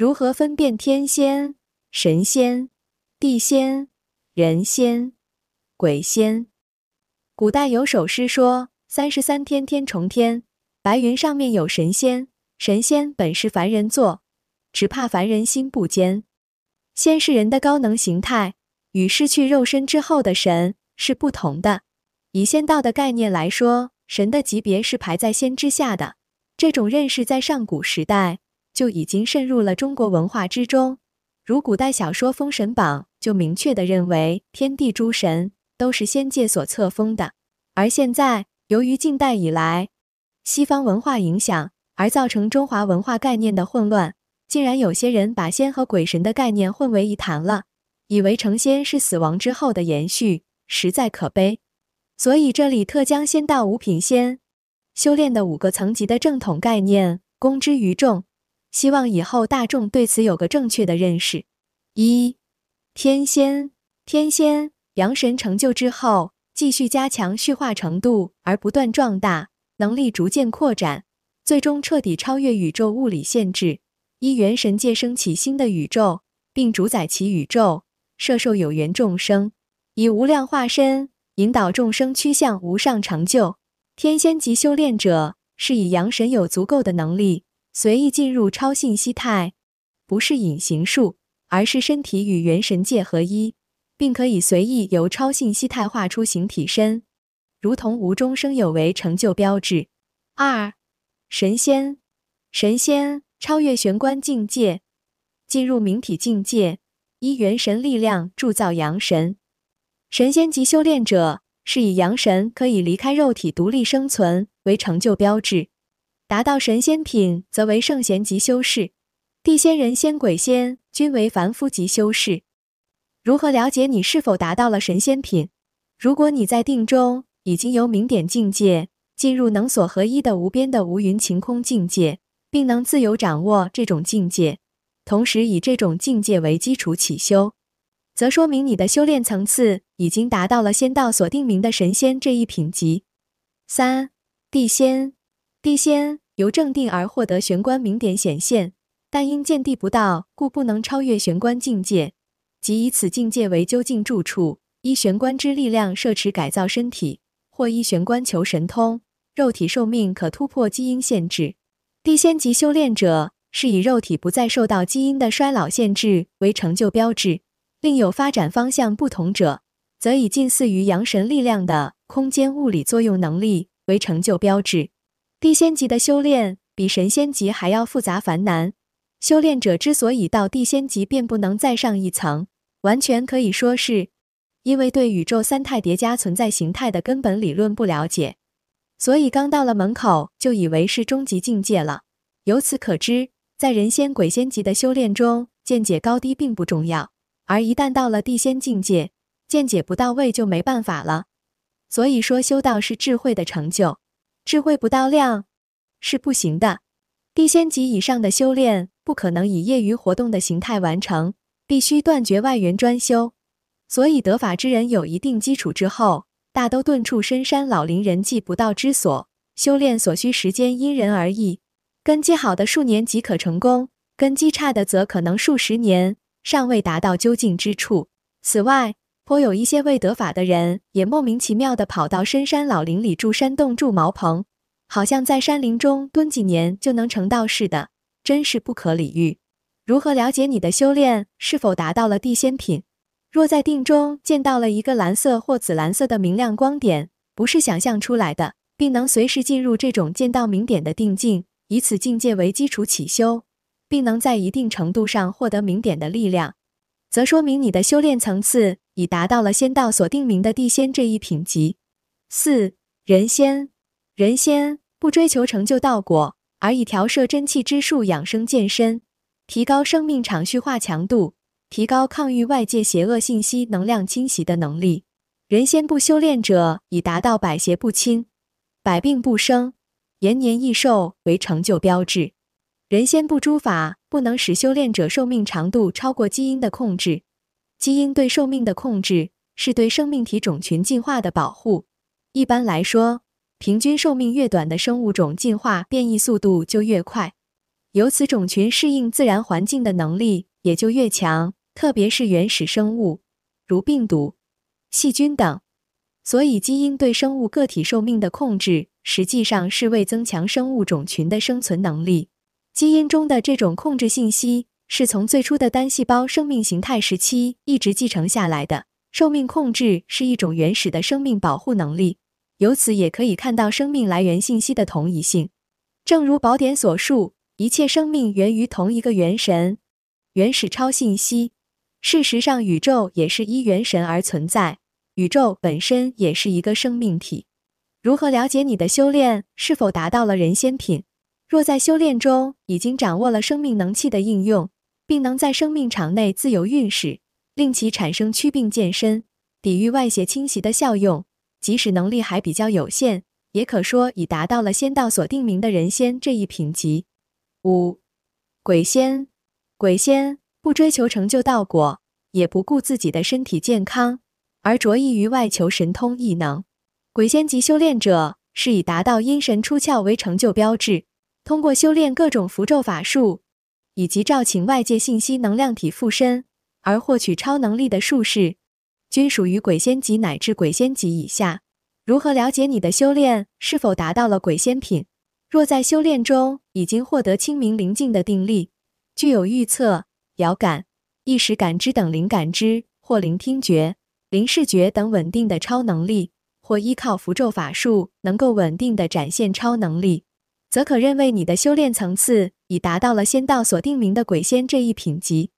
如何分辨天仙、神仙、地仙、人仙、鬼仙？古代有首诗说：“三十三天天重天，白云上面有神仙。神仙本是凡人做，只怕凡人心不坚。仙是人的高能形态，与失去肉身之后的神是不同的。以仙道的概念来说，神的级别是排在仙之下的。这种认识在上古时代就已经渗入了中国文化之中。如古代小说《封神榜》就明确的认为，天地诸神。”都是仙界所册封的，而现在由于近代以来西方文化影响而造成中华文化概念的混乱，竟然有些人把仙和鬼神的概念混为一谈了，以为成仙是死亡之后的延续，实在可悲。所以这里特将仙道五品仙修炼的五个层级的正统概念公之于众，希望以后大众对此有个正确的认识。一天仙，天仙。阳神成就之后，继续加强虚化程度，而不断壮大，能力逐渐扩展，最终彻底超越宇宙物理限制，依元神界升起新的宇宙，并主宰其宇宙，摄受有缘众生，以无量化身引导众生趋向无上成就。天仙级修炼者是以阳神有足够的能力，随意进入超信息态，不是隐形术，而是身体与元神界合一。并可以随意由超信息态画出形体身，如同无中生有为成就标志。二神仙，神仙超越玄关境界，进入明体境界，依元神力量铸造阳神。神仙级修炼者是以阳神可以离开肉体独立生存为成就标志，达到神仙品则为圣贤级修士，地仙、人仙、鬼仙均为凡夫级修士。如何了解你是否达到了神仙品？如果你在定中已经由明点境界进入能所合一的无边的无云晴空境界，并能自由掌握这种境界，同时以这种境界为基础起修，则说明你的修炼层次已经达到了仙道所定名的神仙这一品级。三地仙，地仙由正定而获得玄关明点显现，但因见地不到，故不能超越玄关境界。即以此境界为究竟住处，依玄关之力量摄持改造身体，或依玄关求神通，肉体寿命可突破基因限制。地仙级修炼者是以肉体不再受到基因的衰老限制为成就标志，另有发展方向不同者，则以近似于阳神力量的空间物理作用能力为成就标志。地仙级的修炼比神仙级还要复杂繁难。修炼者之所以到地仙级便不能再上一层，完全可以说是因为对宇宙三态叠加存在形态的根本理论不了解，所以刚到了门口就以为是终极境界了。由此可知，在人仙、鬼仙级的修炼中，见解高低并不重要，而一旦到了地仙境界，见解不到位就没办法了。所以说，修道是智慧的成就，智慧不到量是不行的。地仙级以上的修炼。不可能以业余活动的形态完成，必须断绝外援专修。所以得法之人有一定基础之后，大都遁处深山老林人迹不到之所，修炼所需时间因人而异。根基好的数年即可成功，根基差的则可能数十年尚未达到究竟之处。此外，颇有一些未得法的人，也莫名其妙的跑到深山老林里住山洞、住茅棚，好像在山林中蹲几年就能成道似的。真是不可理喻。如何了解你的修炼是否达到了地仙品？若在定中见到了一个蓝色或紫蓝色的明亮光点，不是想象出来的，并能随时进入这种见到明点的定境，以此境界为基础起修，并能在一定程度上获得明点的力量，则说明你的修炼层次已达到了仙道所定名的地仙这一品级。四人仙，人仙不追求成就道果。而以调摄真气之术养生健身，提高生命场虚化强度，提高抗御外界邪恶信息能量侵袭的能力。人仙不修炼者已达到百邪不侵、百病不生、延年益寿为成就标志。人仙不诸法不能使修炼者寿命长度超过基因的控制。基因对寿命的控制是对生命体种群进化的保护。一般来说。平均寿命越短的生物种，进化变异速度就越快。由此种群适应自然环境的能力也就越强，特别是原始生物，如病毒、细菌等。所以，基因对生物个体寿命的控制，实际上是为增强生物种群的生存能力。基因中的这种控制信息，是从最初的单细胞生命形态时期一直继承下来的。寿命控制是一种原始的生命保护能力。由此也可以看到生命来源信息的同一性，正如宝典所述，一切生命源于同一个元神，原始超信息。事实上，宇宙也是依元神而存在，宇宙本身也是一个生命体。如何了解你的修炼是否达到了人仙品？若在修炼中已经掌握了生命能气的应用，并能在生命场内自由运使，令其产生祛病健身、抵御外邪侵袭的效用。即使能力还比较有限，也可说已达到了仙道所定名的人仙这一品级。五鬼仙，鬼仙不追求成就道果，也不顾自己的身体健康，而着意于外求神通异能。鬼仙级修炼者是以达到阴神出窍为成就标志，通过修炼各种符咒法术，以及召请外界信息能量体附身而获取超能力的术士。均属于鬼仙级乃至鬼仙级以下。如何了解你的修炼是否达到了鬼仙品？若在修炼中已经获得清明灵境的定力，具有预测、遥感、意识感知等灵感知或灵听觉、灵视觉等稳定的超能力，或依靠符咒法术能够稳定的展现超能力，则可认为你的修炼层次已达到了仙道所定名的鬼仙这一品级。